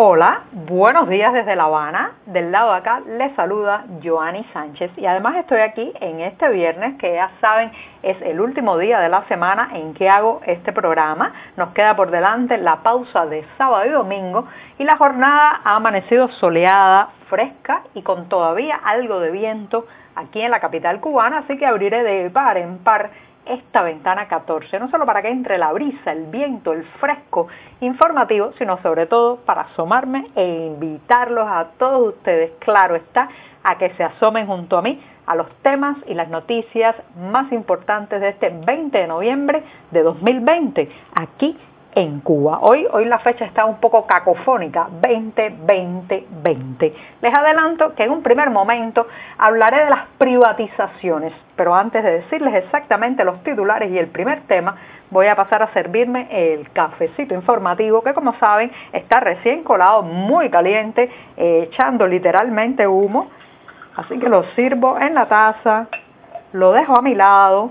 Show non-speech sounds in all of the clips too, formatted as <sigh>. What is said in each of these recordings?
Hola, buenos días desde La Habana. Del lado de acá les saluda Joanny Sánchez y además estoy aquí en este viernes que ya saben es el último día de la semana en que hago este programa. Nos queda por delante la pausa de sábado y domingo y la jornada ha amanecido soleada, fresca y con todavía algo de viento aquí en la capital cubana, así que abriré de par en par esta ventana 14, no solo para que entre la brisa, el viento, el fresco informativo, sino sobre todo para asomarme e invitarlos a todos ustedes, claro está, a que se asomen junto a mí a los temas y las noticias más importantes de este 20 de noviembre de 2020, aquí en Cuba. Hoy, hoy la fecha está un poco cacofónica, 20-20-20. Les adelanto que en un primer momento hablaré de las privatizaciones, pero antes de decirles exactamente los titulares y el primer tema, voy a pasar a servirme el cafecito informativo que como saben está recién colado, muy caliente, echando literalmente humo. Así que lo sirvo en la taza, lo dejo a mi lado,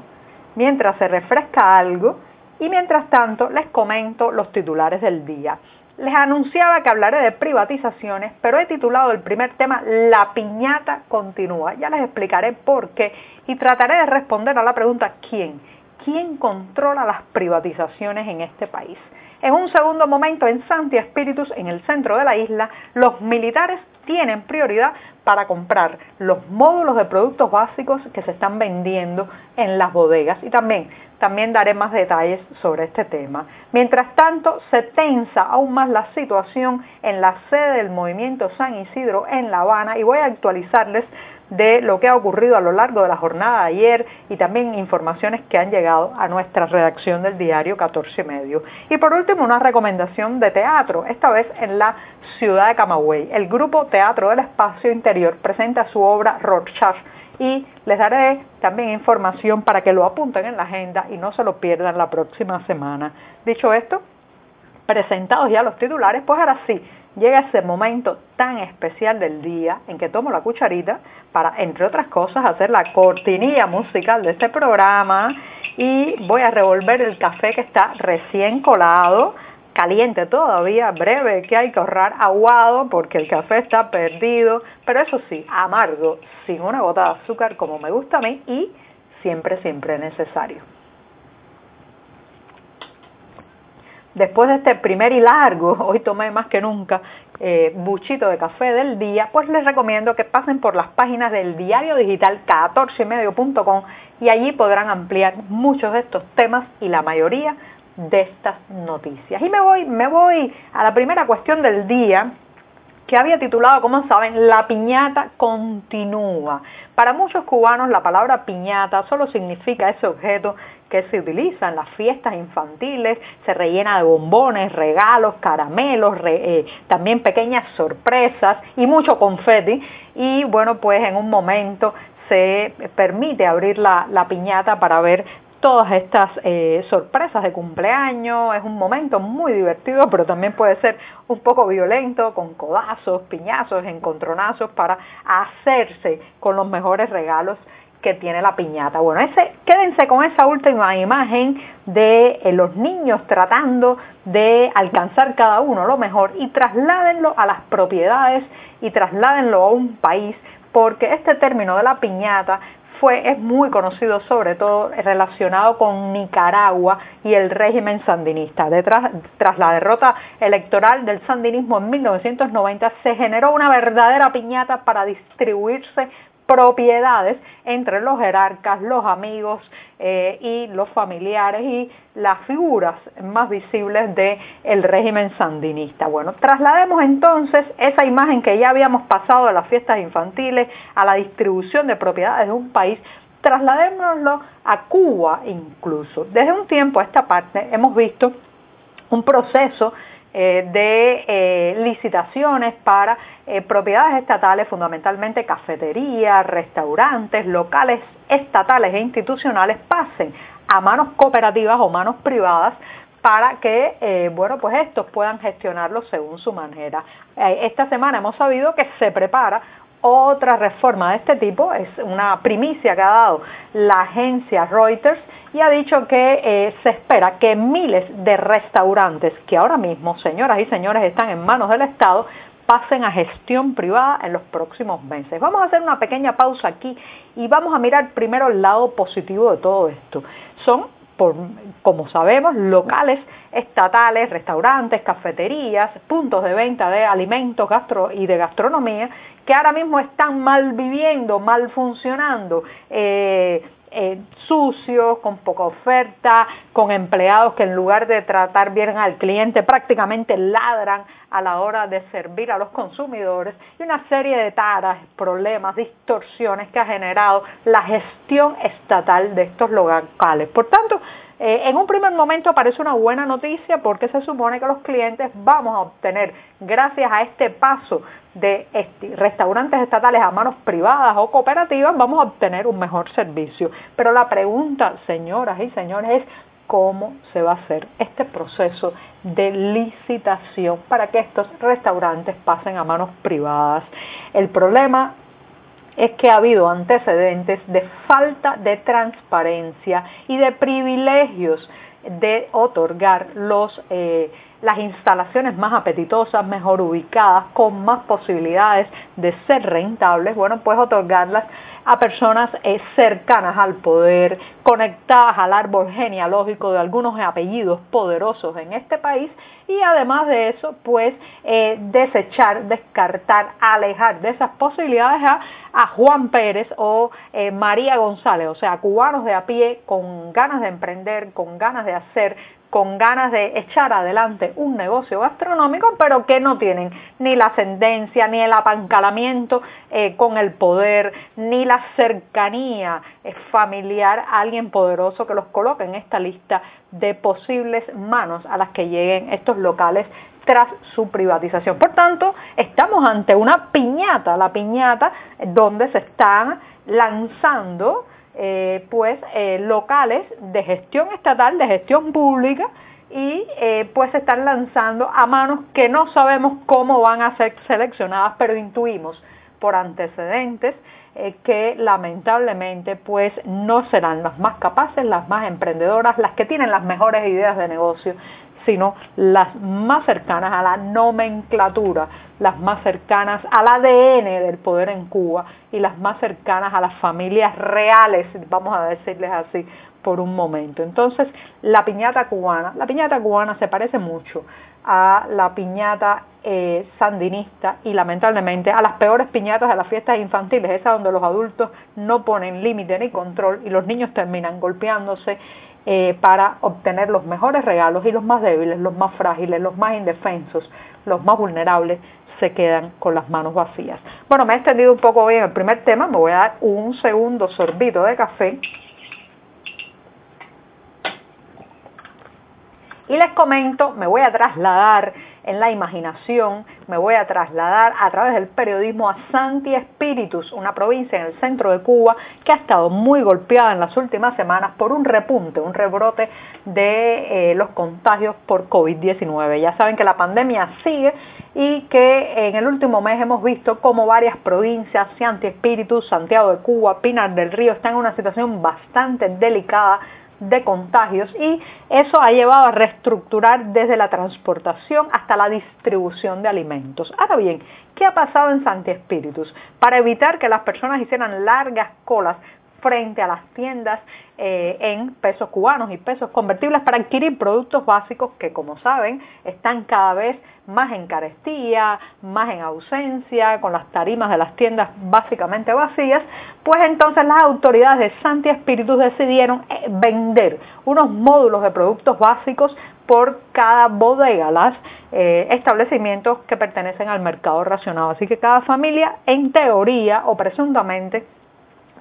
mientras se refresca algo y mientras tanto les comento los titulares del día. Les anunciaba que hablaré de privatizaciones, pero he titulado el primer tema La piñata continúa. Ya les explicaré por qué y trataré de responder a la pregunta ¿quién? ¿Quién controla las privatizaciones en este país? En un segundo momento, en Santi Espíritus, en el centro de la isla, los militares tienen prioridad para comprar los módulos de productos básicos que se están vendiendo en las bodegas y también también daré más detalles sobre este tema. Mientras tanto, se tensa aún más la situación en la sede del movimiento San Isidro en La Habana y voy a actualizarles de lo que ha ocurrido a lo largo de la jornada de ayer y también informaciones que han llegado a nuestra redacción del diario 14 y medio. Y por último, una recomendación de teatro, esta vez en la ciudad de Camagüey. El grupo Teatro del Espacio Interior presenta su obra Rorschach y les daré también información para que lo apunten en la agenda y no se lo pierdan la próxima semana. Dicho esto, presentados ya los titulares, pues ahora sí, llega ese momento tan especial del día en que tomo la cucharita para, entre otras cosas, hacer la cortinilla musical de este programa y voy a revolver el café que está recién colado caliente todavía, breve, que hay que ahorrar aguado porque el café está perdido, pero eso sí, amargo, sin una gota de azúcar como me gusta a mí y siempre, siempre necesario. Después de este primer y largo, <laughs> hoy tomé más que nunca, eh, buchito de café del día, pues les recomiendo que pasen por las páginas del diario digital 14medio.com y allí podrán ampliar muchos de estos temas y la mayoría de estas noticias. Y me voy, me voy a la primera cuestión del día, que había titulado, como saben, La piñata continúa. Para muchos cubanos la palabra piñata solo significa ese objeto que se utiliza en las fiestas infantiles, se rellena de bombones, regalos, caramelos, eh, también pequeñas sorpresas y mucho confeti. Y bueno, pues en un momento se permite abrir la, la piñata para ver todas estas eh, sorpresas de cumpleaños. Es un momento muy divertido, pero también puede ser un poco violento, con codazos, piñazos, encontronazos para hacerse con los mejores regalos que tiene la piñata. Bueno, ese, quédense con esa última imagen de eh, los niños tratando de alcanzar cada uno lo mejor y trasládenlo a las propiedades y trasládenlo a un país porque este término de la piñata fue, es muy conocido sobre todo relacionado con Nicaragua y el régimen sandinista. Tras la derrota electoral del sandinismo en 1990 se generó una verdadera piñata para distribuirse propiedades entre los jerarcas, los amigos eh, y los familiares y las figuras más visibles del el régimen sandinista. Bueno, traslademos entonces esa imagen que ya habíamos pasado de las fiestas infantiles a la distribución de propiedades de un país, trasladémoslo a Cuba incluso. Desde un tiempo a esta parte hemos visto un proceso de eh, licitaciones para eh, propiedades estatales, fundamentalmente cafeterías, restaurantes, locales estatales e institucionales, pasen a manos cooperativas o manos privadas para que, bueno, pues estos puedan gestionarlo según su manera. esta semana hemos sabido que se prepara otra reforma de este tipo, es una primicia que ha dado la agencia Reuters y ha dicho que eh, se espera que miles de restaurantes que ahora mismo, señoras y señores, están en manos del Estado, pasen a gestión privada en los próximos meses. Vamos a hacer una pequeña pausa aquí y vamos a mirar primero el lado positivo de todo esto. Son por, como sabemos, locales estatales, restaurantes, cafeterías, puntos de venta de alimentos y de gastronomía que ahora mismo están mal viviendo, mal funcionando, eh, eh, sucios, con poca oferta, con empleados que en lugar de tratar bien al cliente prácticamente ladran a la hora de servir a los consumidores y una serie de taras, problemas, distorsiones que ha generado la gestión estatal de estos locales. Por tanto, eh, en un primer momento parece una buena noticia porque se supone que los clientes vamos a obtener, gracias a este paso de restaurantes estatales a manos privadas o cooperativas, vamos a obtener un mejor servicio. Pero la pregunta, señoras y señores, es cómo se va a hacer este proceso de licitación para que estos restaurantes pasen a manos privadas. El problema es que ha habido antecedentes de falta de transparencia y de privilegios de otorgar los, eh, las instalaciones más apetitosas, mejor ubicadas, con más posibilidades de ser rentables, bueno, pues otorgarlas a personas eh, cercanas al poder, conectadas al árbol genealógico de algunos apellidos poderosos en este país y además de eso, pues eh, desechar, descartar, alejar de esas posibilidades a, Juan Pérez o eh, María González, o sea, cubanos de a pie con ganas de emprender, con ganas de hacer con ganas de echar adelante un negocio gastronómico, pero que no tienen ni la ascendencia, ni el apancalamiento eh, con el poder, ni la cercanía eh, familiar a alguien poderoso que los coloque en esta lista de posibles manos a las que lleguen estos locales tras su privatización. Por tanto, estamos ante una piñata, la piñata donde se están lanzando eh, pues eh, locales de gestión estatal, de gestión pública y eh, pues se están lanzando a manos que no sabemos cómo van a ser seleccionadas, pero intuimos por antecedentes que lamentablemente pues no serán las más capaces, las más emprendedoras, las que tienen las mejores ideas de negocio, sino las más cercanas a la nomenclatura, las más cercanas al ADN del poder en Cuba y las más cercanas a las familias reales, vamos a decirles así por un momento. Entonces, la piñata cubana, la piñata cubana se parece mucho a la piñata eh, sandinista y lamentablemente a las peores piñatas de las fiestas infantiles, esa donde los adultos no ponen límite ni control y los niños terminan golpeándose eh, para obtener los mejores regalos y los más débiles, los más frágiles, los más indefensos, los más vulnerables se quedan con las manos vacías. Bueno, me he extendido un poco bien el primer tema, me voy a dar un segundo sorbito de café. Y les comento, me voy a trasladar en la imaginación, me voy a trasladar a través del periodismo a Santi Espíritus, una provincia en el centro de Cuba que ha estado muy golpeada en las últimas semanas por un repunte, un rebrote de eh, los contagios por COVID-19. Ya saben que la pandemia sigue y que en el último mes hemos visto como varias provincias, Santi Espíritus, Santiago de Cuba, Pinar del Río, están en una situación bastante delicada de contagios y eso ha llevado a reestructurar desde la transportación hasta la distribución de alimentos. Ahora bien, ¿qué ha pasado en Santi Espíritus? Para evitar que las personas hicieran largas colas frente a las tiendas eh, en pesos cubanos y pesos convertibles para adquirir productos básicos que, como saben, están cada vez más en carestía, más en ausencia, con las tarimas de las tiendas básicamente vacías, pues entonces las autoridades de Santi Espíritus decidieron eh, vender unos módulos de productos básicos por cada bodega, las eh, establecimientos que pertenecen al mercado racionado. Así que cada familia, en teoría o presuntamente,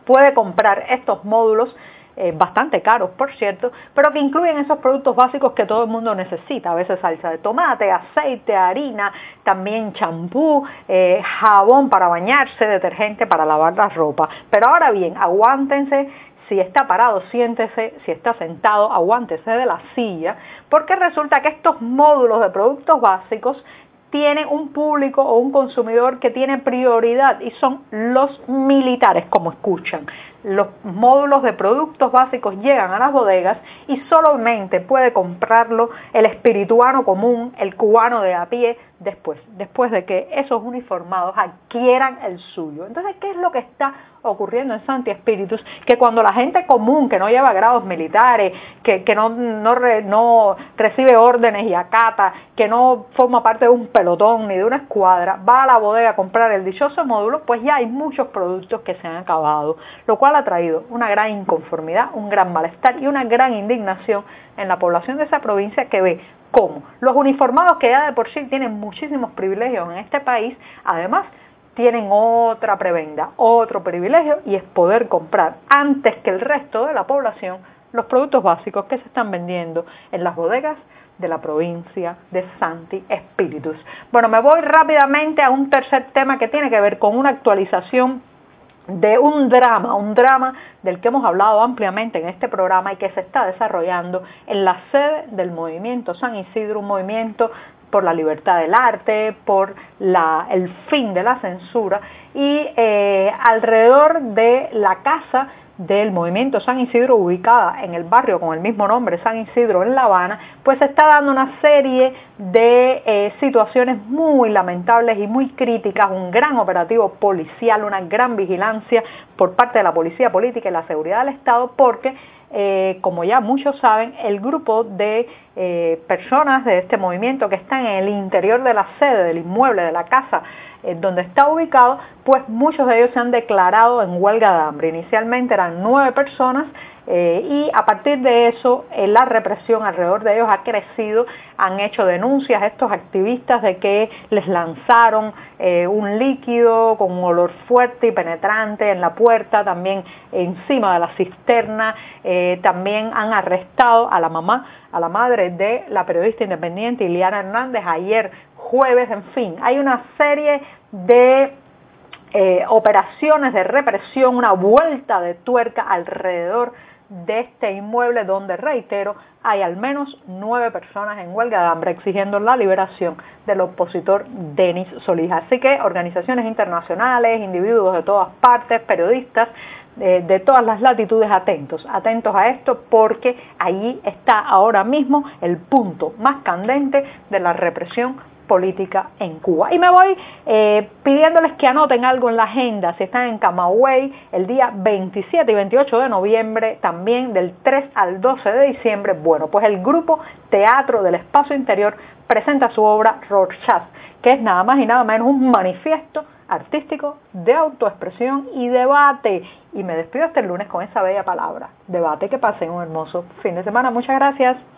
puede comprar estos módulos eh, bastante caros, por cierto, pero que incluyen esos productos básicos que todo el mundo necesita, a veces salsa de tomate, aceite, harina, también champú, eh, jabón para bañarse, detergente para lavar la ropa. Pero ahora bien, aguántense si está parado, siéntese, si está sentado, aguántese de la silla, porque resulta que estos módulos de productos básicos tiene un público o un consumidor que tiene prioridad y son los militares, como escuchan. Los módulos de productos básicos llegan a las bodegas y solamente puede comprarlo el espirituano común, el cubano de a pie, después, después de que esos uniformados adquieran el suyo. Entonces, ¿qué es lo que está ocurriendo en Santi Espíritus? Que cuando la gente común, que no lleva grados militares, que, no, no, recibe órdenes y acata, que no forma parte de un pelotón ni de una escuadra, va a la bodega a comprar el dichoso módulo, pues ya hay muchos productos que se han acabado, lo cual ha traído una gran inconformidad, un gran malestar y una gran indignación en la población de esa provincia que ve cómo los uniformados que ya de por sí tienen muchísimos privilegios en este país, además tienen otra prebenda, otro privilegio y es poder comprar antes que el resto de la población los productos básicos que se están vendiendo en las bodegas de la provincia de Santi Espíritus. Bueno, me voy rápidamente a un tercer tema que tiene que ver con una actualización de un drama, un drama del que hemos hablado ampliamente en este programa y que se está desarrollando en la sede del movimiento San Isidro, un movimiento por la libertad del arte, por el fin de la censura y eh, alrededor de la casa del movimiento San Isidro ubicada en el barrio con el mismo nombre, San Isidro en La Habana, pues se está dando una serie de eh, situaciones muy lamentables y muy críticas, un gran operativo policial, una gran vigilancia por parte de la policía política y la seguridad del Estado, porque eh, como ya muchos saben, el grupo de eh, personas de este movimiento que están en el interior de la sede del inmueble, de la casa donde está ubicado, pues muchos de ellos se han declarado en huelga de hambre. Inicialmente eran nueve personas eh, y a partir de eso eh, la represión alrededor de ellos ha crecido, han hecho denuncias estos activistas de que les lanzaron eh, un líquido con un olor fuerte y penetrante en la puerta, también encima de la cisterna, también han arrestado a la mamá, a la madre de la periodista independiente Iliana Hernández ayer jueves, en fin, hay una serie de operaciones de represión, una vuelta de tuerca alrededor de este inmueble donde, reitero, hay al menos nueve personas en huelga de hambre exigiendo la liberación del opositor Denis Solís. Así que organizaciones internacionales, individuos de todas partes, periodistas, de, de todas las latitudes atentos, atentos a esto porque allí está ahora mismo el punto más candente de la represión política en Cuba. Y me voy eh, pidiéndoles que anoten algo en la agenda, si están en Camagüey, el día 27 y 28 de noviembre, también del 3 al 12 de diciembre, bueno, pues el grupo Teatro del Espacio Interior presenta su obra Rorschach, que es nada más y nada menos un manifiesto artístico de autoexpresión y debate. Y me despido hasta el lunes con esa bella palabra, debate, que pasen un hermoso fin de semana. Muchas gracias.